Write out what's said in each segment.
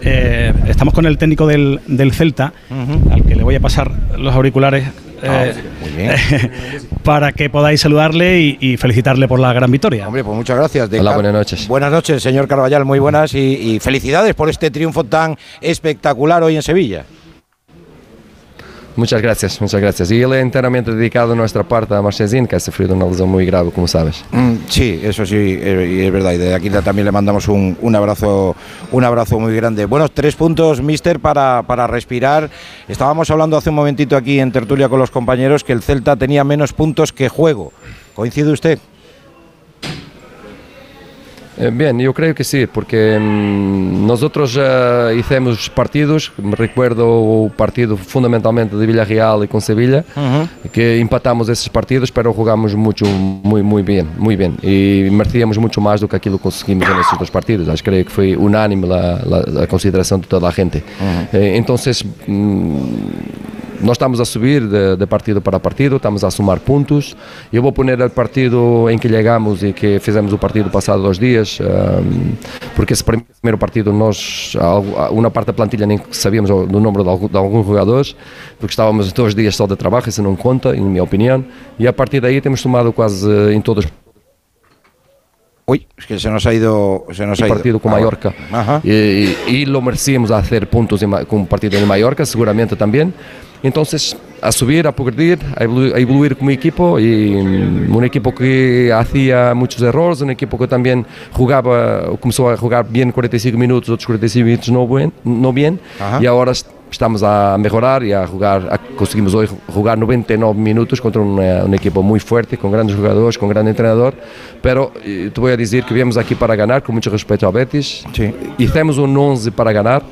Eh, estamos con el técnico del, del Celta, al que le voy a pasar los auriculares eh, para que podáis saludarle y, y felicitarle por la gran victoria. Hombre, pues muchas gracias. De Hola, buenas noches. Buenas noches, señor Carvallal, muy buenas y, y felicidades por este triunfo tan espectacular hoy en Sevilla. Muchas gracias, muchas gracias. Y él es enteramente dedicado a nuestra parte a Marchesín, que ha sufrido una lesión muy grave, como sabes. Mm, sí, eso sí, eh, y es verdad. Y desde aquí también le mandamos un, un abrazo, un abrazo muy grande. Bueno, tres puntos, Mister, para, para respirar. Estábamos hablando hace un momentito aquí en tertulia con los compañeros que el Celta tenía menos puntos que juego. ¿Coincide usted? Eh, Bien, yo creo que sí, porque mm, nosotros ya hicimos partidos, me recuerdo o partido fundamentalmente de Villarreal y con Sevilla, que empatamos esses partidos, pero jugamos mucho, muy, muy bien, muy bien, y merecíamos mucho más do que aquilo que conseguimos nesses dois partidos. Acho que creio que foi unánime a, a, a consideração de toda a gente. Eh, entonces, mm, nós estamos a subir de, de, partido para partido, estamos a somar pontos. Eu vou poner o partido em que chegamos e que fizemos o partido passado dois dias, um, porque esse primeiro partido nós, uma parte da plantilha nem sabíamos do número de, algum, de alguns jogadores, porque estávamos dois dias só de trabalho, isso não conta, em minha opinião. E a partir daí temos somado quase em todos Uy, es que se nos ha ido. Se nos ha ido. partido con Mallorca. Ajá. Y, y, lo merecíamos hacer puntos en, con un partido en Mallorca, seguramente también. Entonces, a subir, a progredir, a evoluir, a evoluir como equipo y um, un equipo que hacía muchos errores, un equipo que también jugaba, comenzó a jugar bien 45 minutos, otros 45 minutos no bien, no bien y ahora estamos a mejorar y a jugar, a, conseguimos hoy jugar 99 minutos contra un, un, equipo muy fuerte, con grandes jugadores, con gran entrenador, pero eh, te voy a decir que viemos aquí para ganar, con mucho respeto a Betis, sí. hicimos un 11 para ganar,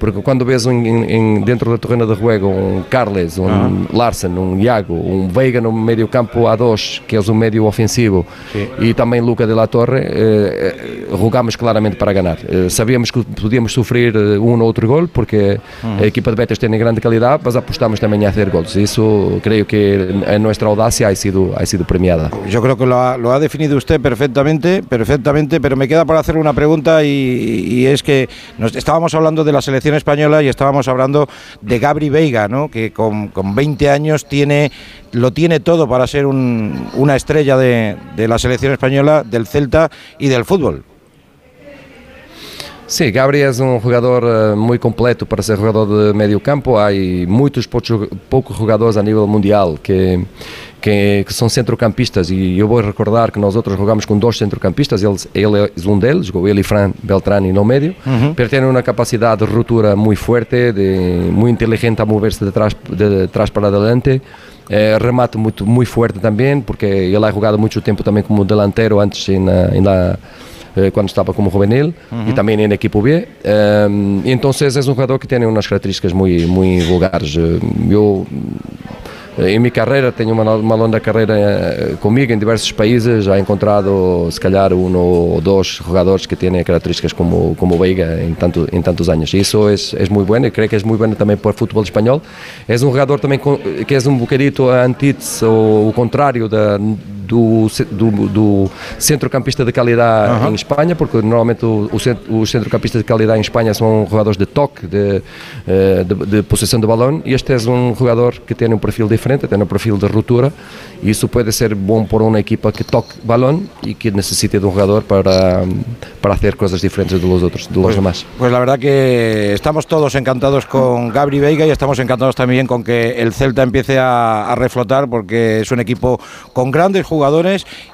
porque quando vês um, em, dentro da terreno de juego um Carles, um Uhum. Larsen, um Iago, um Veiga no meio campo a dois, que é o meio ofensivo, Sim. e também Luca de la Torre, eh, jogamos claramente para ganhar. Eh, sabíamos que podíamos sofrer um ou outro gol, porque Uhum. a equipa de Betis tem grande qualidade, mas apostamos também a fazer gols. Isso creio que a nossa audácia ha sido, ha sido premiada. Yo creo que lo ha, lo ha definido usted perfectamente, perfectamente, pero me queda por hacer una pregunta y, y es que nos, estábamos hablando de la selección española y estábamos hablando de Gabri Veiga, ¿no? que con, con 20 años tiene, lo tiene todo para ser un, una estrella de, de la selección española, del Celta y del fútbol. Sim, Gabriel é um jogador uh, muito completo para ser jogador de meio campo. Há muitos poucos, poucos jogadores a nível mundial que, que, que, são centrocampistas e eu vou recordar que nós outros jogamos com dois centrocampistas, ele, ele é um deles, jogou ele e Fran Beltrani no meio, Uhum. pero tem uma capacidade de ruptura muito forte, de, muito inteligente a mover-se de trás, de trás para adelante. Eh, remate muito, muito forte também, porque ele ha jogado muito tempo também como delantero antes na, na eh, quando estava como juvenil Uhum. e também na equipo B. Um, então é um jogador que tem umas características muito, muito vulgares. Eh, Eu em minha carreira, tenho uma, uma longa carreira eh, comigo em diversos países, já encontrado, se calhar, um ou dois jogadores que têm características como, como Veiga em, tanto, em tantos anos. Isso é, é muito bom e creio que é muito bom também para o futebol espanhol. É um jogador também que é um bocadito antítese ou o contrário da, do, do, do centrocampista de qualidade Uhum. em Espanha, porque normalmente o, o cent, os centrocampistas de qualidade em Espanha são jogadores de toque, de, eh, de, de possessão de balão, e este é um jogador que tem um perfil diferente, tem um perfil de ruptura, e isso pode ser bom para uma equipa que toque balão e que necessite de um jogador para, para hacer coisas diferentes de los outros, de los Pues, demás. pues la verdad que estamos todos encantados con Gabri Veiga y estamos encantados también con que el Celta empiece a, a reflotar porque es un equipo con grandes jugadores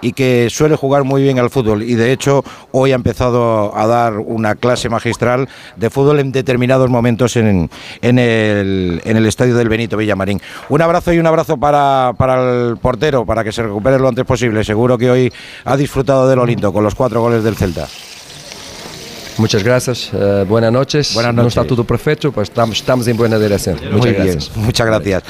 y que suele jugar muy bien al fútbol y de hecho hoy ha empezado a dar una clase magistral de fútbol en determinados momentos en, en, el, en el estadio del Benito Villamarín. Un abrazo y un abrazo para, para el portero para que se recupere lo antes posible. Seguro que hoy ha disfrutado de lo lindo con los cuatro goles del Celta. Muchas gracias, uh, buenas noches. Buenas No noches. está todo perfecto, pues estamos, estamos en buena dirección. Muchas Muy bien, gracias. muchas gracias.